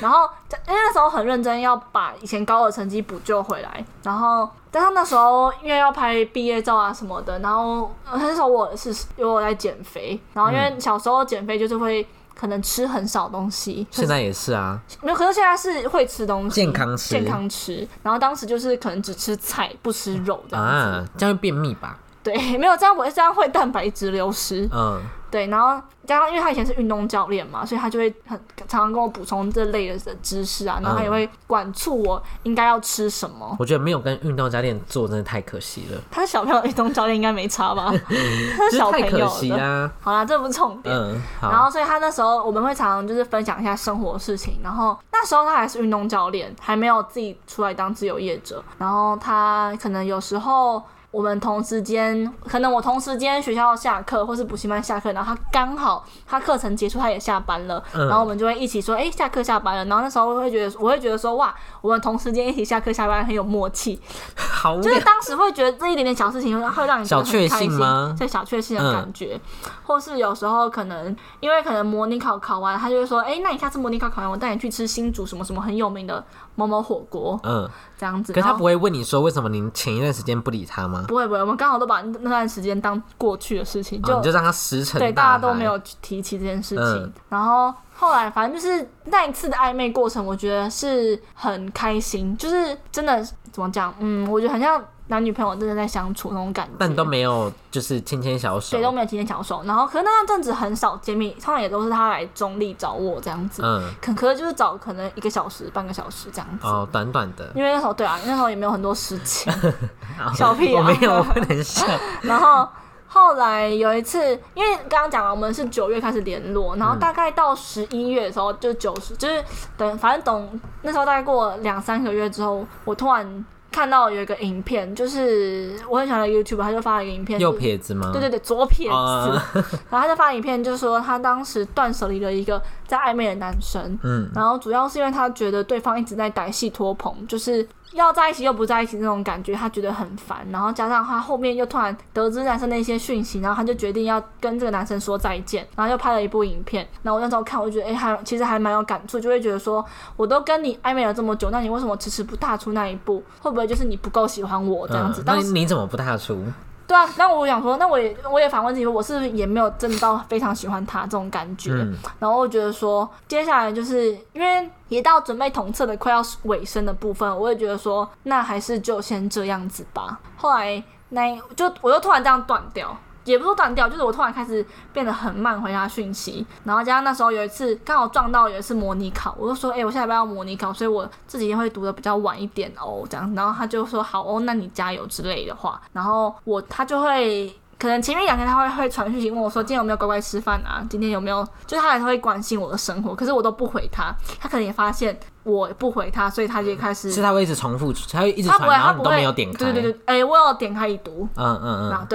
然后因为那时候很认真要把以前高的成绩补救回来，然后但是那时候因为要拍毕业照啊什么的，然后呃那时候我是因为我在减肥，然后因为小时候减肥就是会可能吃很少东西，现在也是啊，没有，可是现在是会吃东西，健康吃健康吃。然后当时就是可能只吃菜不吃肉这样子，啊，这样会便秘吧？对，没有这样我这样会蛋白质流失。嗯，对，然后加上因为他以前是运动教练嘛，所以他就会很常常跟我补充这类的知识啊，然后他也会管促我应该要吃什么。我觉得没有跟运动教练做真的太可惜了，他是小朋友运动教练应该没差吧？他是是小朋友的。惜啦。好啦，这不是重点。嗯，然好，后所以他那时候我们会常常就是分享一下生活事情，然后那时候他还是运动教练，还没有自己出来当自由业者，然后他可能有时候。我们同时间，可能我同时间学校下课，或是补习班下课，然后他刚好他课程结束，他也下班了，嗯然后我们就会一起说，哎、下课下班了。然后那时候我会觉得，我会觉得说，哇，我们同时间一起下课下班很有默契，好。就是当时会觉得这一点点小事情会会让你觉得很小确开心幸吗这小确幸的感觉，或是有时候可能因为可能模拟考考完，他就会说，哎、那你下次模拟考考完，我带你去吃新竹什么什么很有名的某某火锅，嗯，这样子。可是他不会问你说为什么你前一段时间不理他吗？不会不会，我们刚好都把那段时间当过去的事情，就,、哦你就让他石沉对大家都没有提起这件事情。嗯然后后来反正就是那一次的暧昧过程，我觉得是很开心，就是真的怎么讲，嗯，我觉得很像男女朋友真的在相处那种感觉。但都没有就是牵牵小手对，。都没有牵牵小手。然后，可是那段阵子很少见面，通常也都是他来中立找我这样子。嗯，可可是就是找可能一个小时、半个小时这样子。哦，短短的。因为那时候对啊，那时候也没有很多事情。小屁啊我没有，我不能笑。然后后来有一次，因为刚刚讲了，我们是九月开始联络，然后大概到十一月的时候，就九十，就是等反正等那时候大概过两三个月之后，我突然看到有一个影片，就是我很喜欢的 YouTube，他就发了一个影片，右撇子吗？对对对，左撇子。哦 然后他就发影片，就说他当时断舍离了一个在暧昧的男生，嗯，然后主要是因为他觉得对方一直在歹戏拖棚，就是要在一起又不在一起那种感觉，他觉得很烦。然后加上他后面又突然得知男生的一些讯息，然后他就决定要跟这个男生说再见，然后又拍了一部影片。然后我那时候看，我觉得哎，还其实还蛮有感触，就会觉得说，我都跟你暧昧了这么久，那你为什么迟迟不踏出那一步？会不会就是你不够喜欢我这样子？嗯那你怎么不踏出？对啊，那我想说，那我也我也反问自己，我是不是也没有真的到非常喜欢他这种感觉？嗯然后我觉得说，接下来就是因为也到准备同测的快要尾声的部分，我也觉得说，那还是就先这样子吧。后来那就我又突然这样断掉。也不是说断掉，就是我突然开始变得很慢回他讯息，然后加上那时候有一次刚好撞到有一次模拟考，我就说，哎、我下礼拜要模拟考，所以我这几天会读的比较晚一点哦，这样，然后他就说好哦，那你加油之类的话，然后我他就会可能前面两天他会会传讯息问我说今天有没有乖乖吃饭啊？今天有没有？就是他还是会关心我的生活，可是我都不回他。他可能也发现我不回他，所以他就开始 是他会一直重复，他会一直传，他不会，然后你他不会都没有点开。对对对，哎、我有点开已读，嗯嗯嗯，然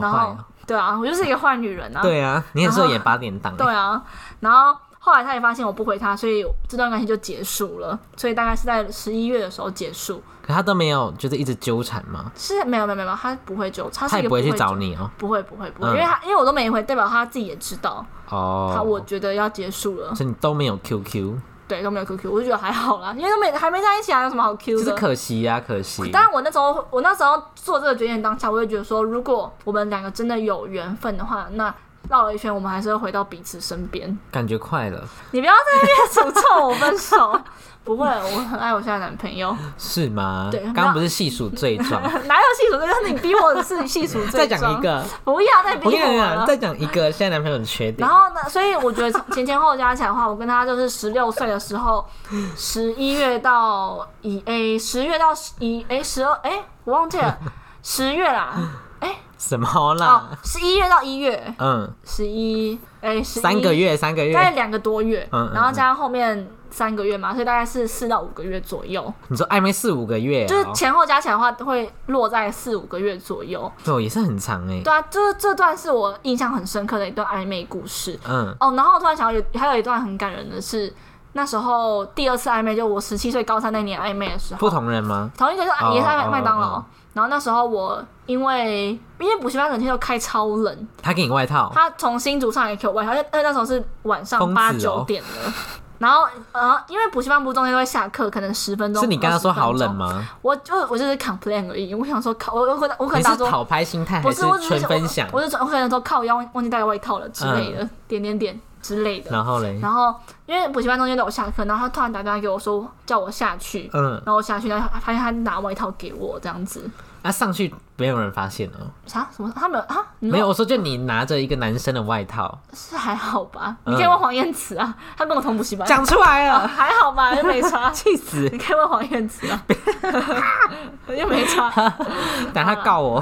然后好坏哦。对啊，我就是一个坏女人啊。对啊，你很适合演八点档。对啊，然后后来他也发现我不回他，所以这段关系就结束了。所以大概是在十一月的时候结束。可他都没有就是一直纠缠吗？是没有没有没有，他不会纠，他是一个他也不会去纠找你哦。不会不会不会，嗯因为他因为我都没回，代表他自己也知道，哦，他我觉得要结束了，所以你都没有 QQ，对都没有 QQ，我就觉得还好啦，因为都没还没在一起啊，有什么好 Q 的？就是可惜呀，可惜。当然，我那时候我那时候做这个决定当下，我就觉得说，如果我们两个真的有缘分的话，那绕了一圈，我们还是要回到彼此身边。感觉快了，你不要在那边诅咒我分手，不会，我很爱我现在男朋友。是吗？对刚刚不是细数罪状，哪有细数罪状？是你逼我的是细数再罪状。讲一，个，不要再逼我了。再讲一个现在男朋友的缺点然。后呢？所以我觉得前前后加起来的话，我跟他就是十六岁的时候，十一月到一诶，十月到一诶，十二诶，我忘记了，十月啦，诶，什么哦啦？，十一月到一月，嗯，十一哎，十三个，月，三个月。大概两个多月，嗯嗯然后加上后面三个月嘛，所以大概是四到五个月左右，你说暧昧四五个月就是哦，前后加起来的话，会落在四五个月左右。对，也是很长哎。对啊，就是这段是我印象很深刻的一段暧昧故事。嗯，哦，然后我突然想到有还有一段很感人的是，那时候第二次暧昧，就我十七岁高三那年暧昧的时候，不同人吗？同一个就哦也是在哦麦当劳。哦然后那时候我因为因为补习班整天都开超冷，他给你外套，他从新竹上来给我外套，因为那时候是晚上八九点了。然后，呃，因为补习班不是中间都会下课，可能十分钟。是你跟他说好20分钟冷？吗？我就我就是 complain 而已。我想说靠，我我我可能打说你是讨拍心态不是，我只是纯分享？我我就我可能说靠腰忘忘记带外套了之类的，点点点之类的。然后嘞，然后因为补习班中间都有下课，然后他突然打电话给我说叫我下去，嗯，然后我下去，然后发现他拿外套给我这样子。那上去没有人发现哦。啥什么？他没有啊？没有，我说就你拿着一个男生的外套，是还好吧？嗯你可以问黄燕慈啊，他跟我同补习班。讲出来啊了，还好吧，又没差。气死！你可以问黄燕慈啊，又没差。等他告我。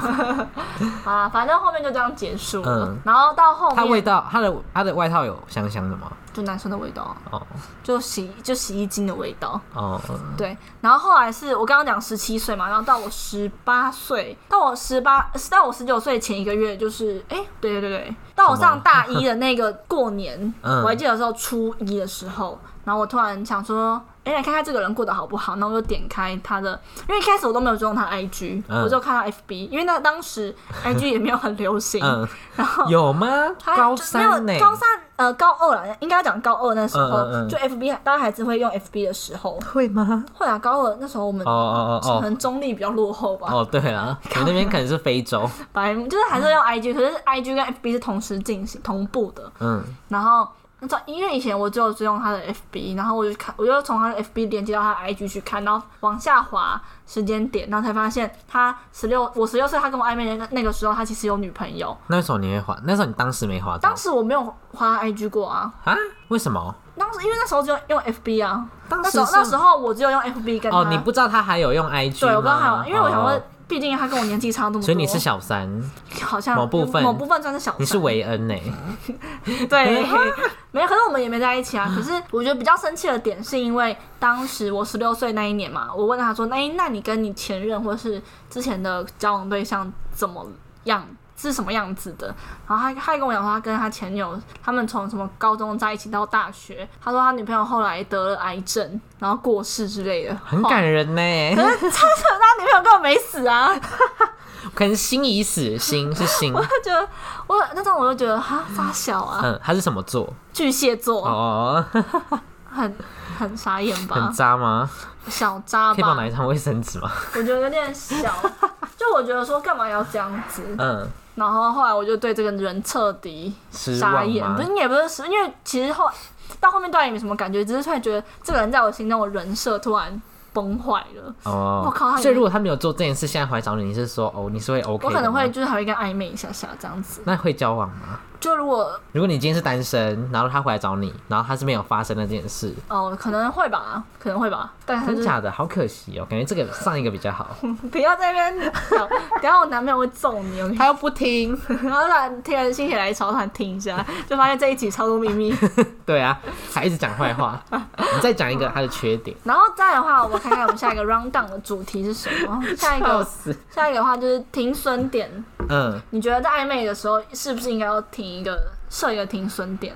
啊，反正后面就这样结束了。嗯然后到后面他味道，他的他的外套有香香的吗？就男生的味道啊，哦。就洗就洗衣精的味道。哦，对，然后后来是我刚刚讲十七岁嘛，然后到我十八岁，到我十八，到我十九岁前一个月，就是哎、对对对对，到我上大一的那个过年，嗯。我还记得有时候初一的时候，然后我突然想说。哎，来看看这个人过得好不好？然后我就点开他的，因为一开始我都没有追踪他 IG，、嗯我就看到 FB，因为那当时 IG 也没有很流行，嗯，然后有吗？他高就没有三呢？高三呃高二了，应该讲高二那时候，就 FB 大家还是会用 FB 的时候，会吗？会啊，高二那时候我们哦哦可哦能中立比较落后吧，哦哦，对了，你那边可能是非洲，白目就是还是会用 IG，可是 IG 跟 FB 是同时进行同步的。嗯，然后那时候因为以前我只有追踪他的 FB，然后我就看，我就从他的 FB 连接到他的 IG 去看，然后往下滑时间点，然后才发现他十六，我十六岁，他跟我暧昧的那那个时候，他其实有女朋友。那时候你会滑，那时候你当时没滑到当时我没有花他 IG 过啊，啊？为什么？当时因为那时候只有用 FB 啊，当那时候那时候我只有用 FB 跟他。哦，你不知道他还有用 IG 对，我不知道还有，因为我想问哦，毕竟他跟我年纪差这么多，所以你是小三，好像某部分某部分算是小三，你是维恩呢？对，没有，可是我们也没在一起啊。可是我觉得比较生气的点，是因为当时我十六岁那一年嘛，我问他说：“那那你跟你前任或是之前的交往对象怎么样？是什么样子的？”然后他他还跟我讲说，他跟他前女友他们从什么高中在一起到大学，他说他女朋友后来得了癌症，然后过世之类的，很感人呢，可是他他女朋友根本没死啊！可能心已死，心 是心，我就觉得我那种我就觉得哈发小啊，嗯，他是什么座？巨蟹座，哦，很很傻眼吧很？渣吗？小渣吧可以帮我拿，一张卫生纸吗？我觉得有点小。就我觉得说干嘛要这样子，嗯，然后后来我就对这个人彻底失傻眼，不？是也不是失，因为其实后到后面对他也没什么感觉，只是突然觉得这个人在我心中的人设突然崩坏了。哦，我靠所以如果他没有做这件事，现在回来找你，你是说哦，你是会 OK 我可能会就是还会跟暧昧一下下这样子。那会交往吗？就如果如果你今天是单身，然后他回来找你，然后他是没有发生那件事，哦，可能会吧，可能会吧，但是真假的？好可惜哦，感觉这个上一个比较好。不要在那边讲，等下我男朋友会揍你。他又不听，然后突然突然心血来潮，突然听一下，就发现这一集超多秘密。对啊，还一直讲坏话。你再讲一个他的缺点，然后再的话，我们看看我们下一个 round down 的主题是什么。下一个死。下一个的话就是停损点。嗯，你觉得在暧昧的时候，是不是应该要停一个设一个停损点？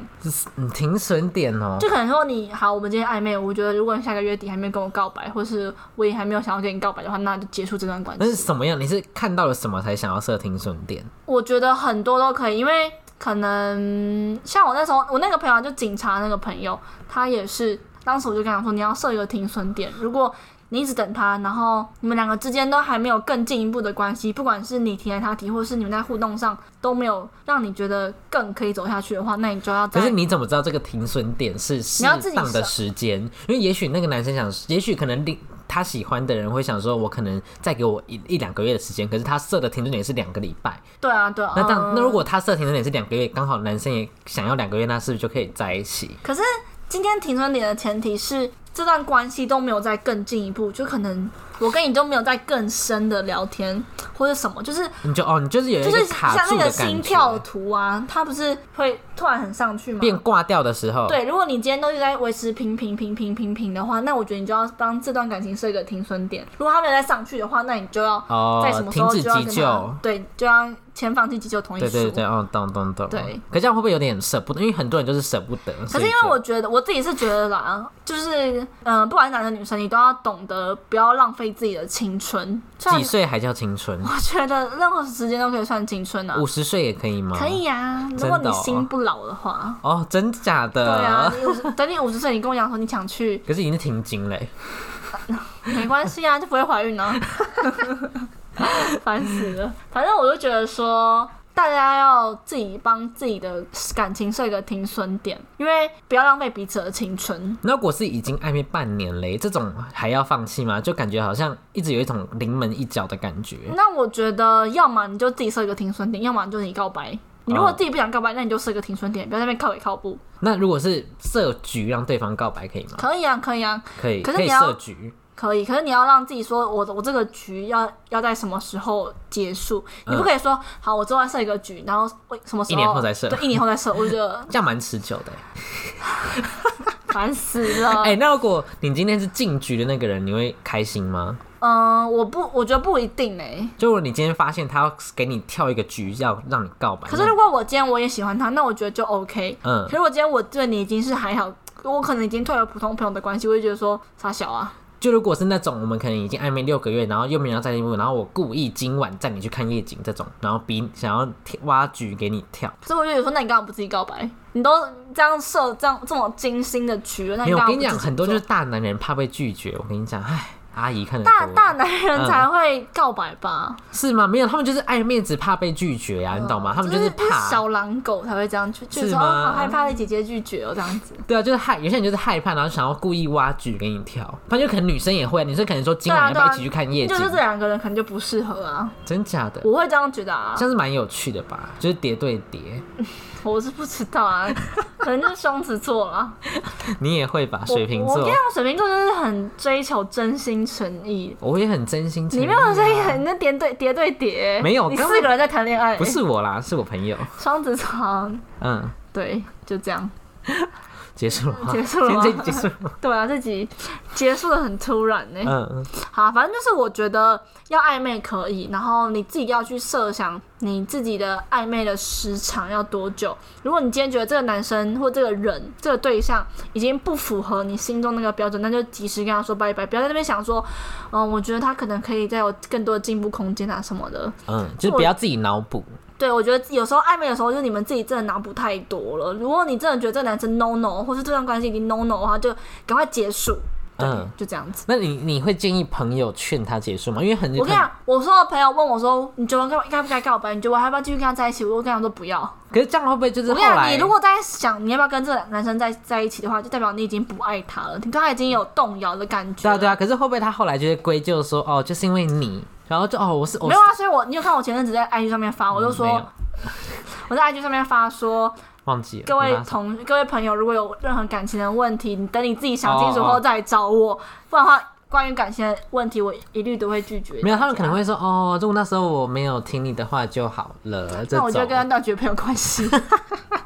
停损点哦。就可能说你好，我们今天暧昧，我觉得如果你下个月底还没有跟我告白，或是我也还没有想要跟你告白的话，那就结束这段关系那是系。什么样？你是看到了什么才想要设停损点？我觉得很多都可以，因为可能像我那时候，我那个朋友就警察那个朋友，他也是，当时我就跟他说，你要设一个停损点，如果你一直等他，然后你们两个之间都还没有更进一步的关系，不管是你提还是他提，或是你们在互动上都没有让你觉得更可以走下去的话，那你就要在可是你怎么知道这个停损点是适你要自己当的时间？因为也许那个男生想，也许可能另他喜欢的人会想说，我可能再给我一一两个月的时间，可是他设的停损点是两个礼拜。对啊对啊。那当、嗯那如果他设停损点是两个月，刚好男生也想要两个月，那是不是就可以在一起？可是今天停损点的前提是这段关系都没有再更进一步，就可能我跟你都没有再更深的聊天或者什么，就是你就哦，你就是有一就是像那个心跳，图啊，它不是会突然很上去吗？变挂掉的时候，对，如果你今天都是在维持平平平平平平的话，那我觉得你就要帮这段感情设一个停损点。如果他没有再上去的话，那你就要哦在什，么时候就要跟他救。对，就要先放弃急救同意书。对对对，哦，懂懂懂。对，可这样会不会有点舍不得？因为很多人就是舍不得。可是因为我觉得我自己是觉得啦，就是嗯、呃不管是男生女生，你都要懂得不要浪费自己的青春。几岁还叫青春？我觉得任何时间都可以算青春啊五，十岁也可以吗？可。以啊，如果你心不老的话。哦，真假的？对啊，你五十等你五十岁，你跟我讲说你想去，可是已经停经嘞。没关系啊，就不会怀孕啊。烦死了。反正我就觉得说，大家要自己帮自己的感情设一个停损点，因为不要浪费彼此的青春。那如果是已经暧昧半年嘞，这种还要放弃吗？就感觉好像一直有一种临门一脚的感觉。那我觉得，要么你就自己设一个停损点，要么就是你告白。你如果自己不想告白，那你就设个停损点，不要在那边靠北靠步。那如果是设局让对方告白可以吗？可以啊，可以啊，可以，可是你要设局。可以。可是你要让自己说，我我这个局要要在什么时候结束？你不可以说，好，我之后要设一个局，然后为什么时候？一年后再设对，一年后再设。我觉得 这样蛮持久的欸。烦死了。哎、那如果你今天是进局的那个人，你会开心吗？嗯，我不，我觉得不一定哎、就如果你今天发现他要给你跳一个局，要让你告白，可是如果我今天我也喜欢他，那我觉得就 OK。嗯可是我今天我对你已经是还好，我可能已经退了普通朋友的关系，我就觉得说傻小啊。就如果是那种我们可能已经暧昧六个月，然后又没有要在一步，然后我故意今晚带你去看夜景这种，然后比想要跳挖局给你跳，所以我就觉得说，那你干嘛不自己告白？你都这样设这样这么精心的局了，那没有，你我跟你讲，很多就是大男人怕被拒绝。我跟你讲，唉，阿姨看得大大男人才会告白吧？是吗？没有，他们就是爱面子，怕被拒绝呀、你懂吗？他们就是就是怕。小狼狗才会这样去，就是说好害怕被姐姐拒绝哦，这样子。对啊，就是害，有些人就是害怕，然后想要故意挖局给你跳。反正就可能女生也会，女生可能说今晚要不要一起去看夜景？就是这两个人可能就不适合啊，真假的？我会这样觉得啊这，样是蛮有趣的吧？就是叠对叠，我是不知道啊，可能就是双子座了。你也会吧？水瓶座我跟你，讲，水瓶座就是很追求真心诚意。我也很真心诚意啊。你没有诚意，很那叠对叠对叠，没有你四个人在谈恋爱，不是我啦，是我朋友。双子床，嗯，对，就这样。结束了吗？结束了吗这集结束了。对啊，这集结束的很突然呢。嗯，好，反正就是我觉得要暧昧可以，然后你自己要去设想你自己的暧昧的时长要多久。如果你今天觉得这个男生或这个人这个对象已经不符合你心中那个标准，那就及时跟他说拜拜，不要在那边想说，嗯，我觉得他可能可以再有更多的进步空间啊什么的。嗯，就是不要自己脑补。对，我觉得有时候暧昧的时候，就是你们自己真的脑补太多了。如果你真的觉得这个男生 no no，或是这段关系已经 no no 的话，就赶快结束。嗯就这样子。那你你会建议朋友劝他结束吗？因为很我跟你讲，我说的朋友问我说，你觉得该该不该告白？你觉得我还要不要继续跟他在一起？我跟他说不要。可是这样会不会就是我跟你讲，你如果在想你要不要跟这个男生在在一起的话，就代表你已经不爱他了，你对他已经有动摇的感觉。对啊对啊，可是会不会他后来就会归咎说哦，就是因为你，然后就哦我是我没有啊，所以我你有看我前阵子在 IG 上面发，我就说 我在 IG 上面发说，忘记了各位同各位朋友，如果有任何感情的问题，你等你自己想清楚后再来找我，不然的话，关于感情的问题，我一律都会拒绝。没有，他们可能。会说哦，如果那时候我没有听你的话就好了。那我觉得跟他断绝朋友关系。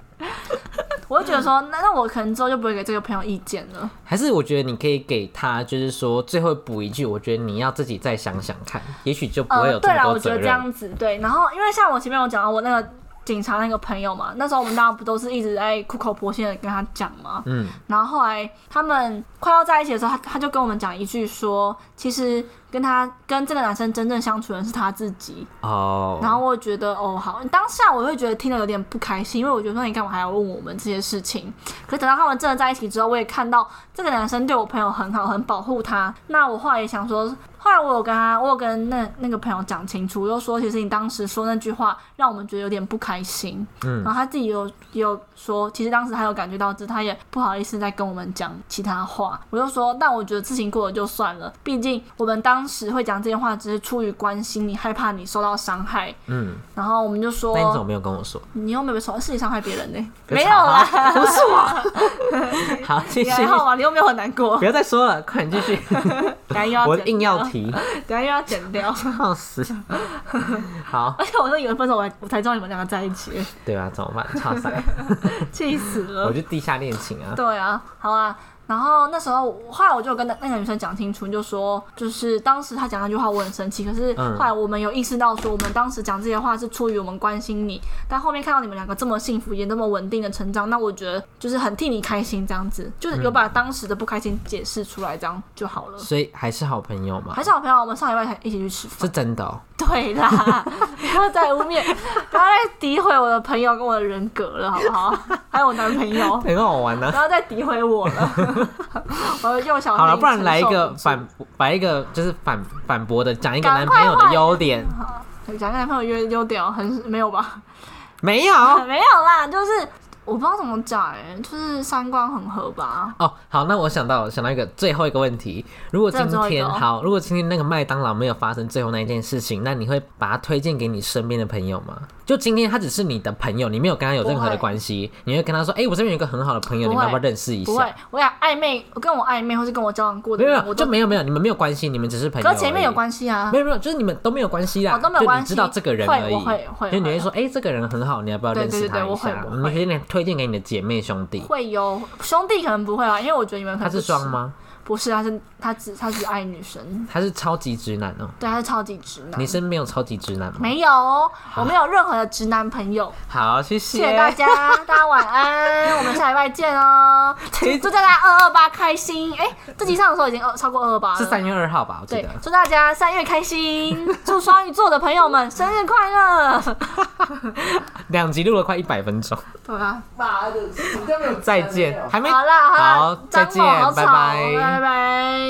我就觉得说，那那我可能之后就不会给这个朋友意见了。还是我觉得你可以给他，就是说最后补一句，我觉得你要自己再想想看，也许就不会有呃，对啦，这么多责任。我觉得这样子对。然后，因为像我前面有讲到我那个警察那个朋友嘛，那时候我们大家不都是一直在苦口婆心的跟他讲嘛。嗯，然后后来他们快要在一起的时候，他他就跟我们讲一句说，其实跟他跟这个男生真正相处的人是他自己。哦，然后我觉得哦好，当下我会觉得听得有点不开心，因为我觉得说你干嘛还要问我们这些事情？可是等到他们真的在一起之后，我也看到这个男生对我朋友很好，很保护他。那我后来也想说，后来我有跟他，我有跟那那个朋友讲清楚，我就说其实你当时说那句话让我们觉得有点不开心。嗯然后他自己有也有说，其实当时他有感觉到，只是他也不好意思再跟我们讲其他话。我就说，但我觉得事情过了就算了，毕竟我们当时会讲这些话，只是出于关心你，害怕你受到伤害。嗯，然后我们就说那，你怎么没有跟我说？你又没有说，是你伤害别人呢？没有啦，不是我。好，继续，你还好吗？你又没有很难过不，要再说了，快点继续。等下又要我硬要，提，等下又要剪掉。笑死。好，而且我都以为分手，我我才知道你们两个在一起，对啊，怎么办？差赛，气死了我。就地下恋情啊。对啊，好啊。然后那时候，后来我就跟那那个女生讲清楚，就说，就是当时她讲那句话，我很生气。可是嗯后来我们有意识到，说我们当时讲这些话是出于我们关心你，但后面看到你们两个这么幸福，也那么稳定的成长，那我觉得就是很替你开心，这样子，就是有把当时的不开心解释出来，这样就好了。所以还是好朋友嘛还，是好朋友，我们上礼拜才一起去吃饭。是真的哦。对啦，不要再污蔑，不要再诋毁我的朋友跟我的人格了，好不好？还有我男朋友，很好玩呢不。要再诋毁我了。我的幼小好了，不然来一个反，来一个就是反反驳的，讲一个男朋友的优点。讲个男朋友优优点哦，很没有吧？没有 没有啦，就是我不知道怎么讲哎、就是三观很合吧。哦。好，那我想到想到一个最后一个问题，如果今天好，如果今天那个麦当劳没有发生最后那一件事情，那你会把它推荐给你身边的朋友吗？就今天他只是你的朋友，你没有跟他有任何的关系，你会跟他说，哎、我这边有一个很好的朋友，你们要不要认识一下不会？，我想暧昧，我跟我暧昧或是跟我交往过的人，没有就没有没有，你们没有关系，你们只是朋友而已。跟前面有关系啊没。有没有，就是你们都没有关系啦，哦都没有关系你知道这个人而已。我会会会就你会说，哎、这个人很好，你要不要认识他一下？你可以推荐给你的姐妹兄弟。会有兄弟可能不会啊，因为我觉得你们可能他是装？吗？不是，他是他只他只爱女生，他是超级直男哦、对，他是超级直男。你身边有超级直男吗？没有哦，我没有任何的直男朋友。好，谢谢谢谢大家，大家晚安，我们下礼拜见哦。祝大家二二八开心！哎、这集上的时候已经二超过二二八了，是三月二号吧？我记对得。，祝大家三月开心，祝双鱼座的朋友们生日快乐！两集录了快一百分钟，对啊，妈的，再见，还没好啦好再见拜拜。拜拜。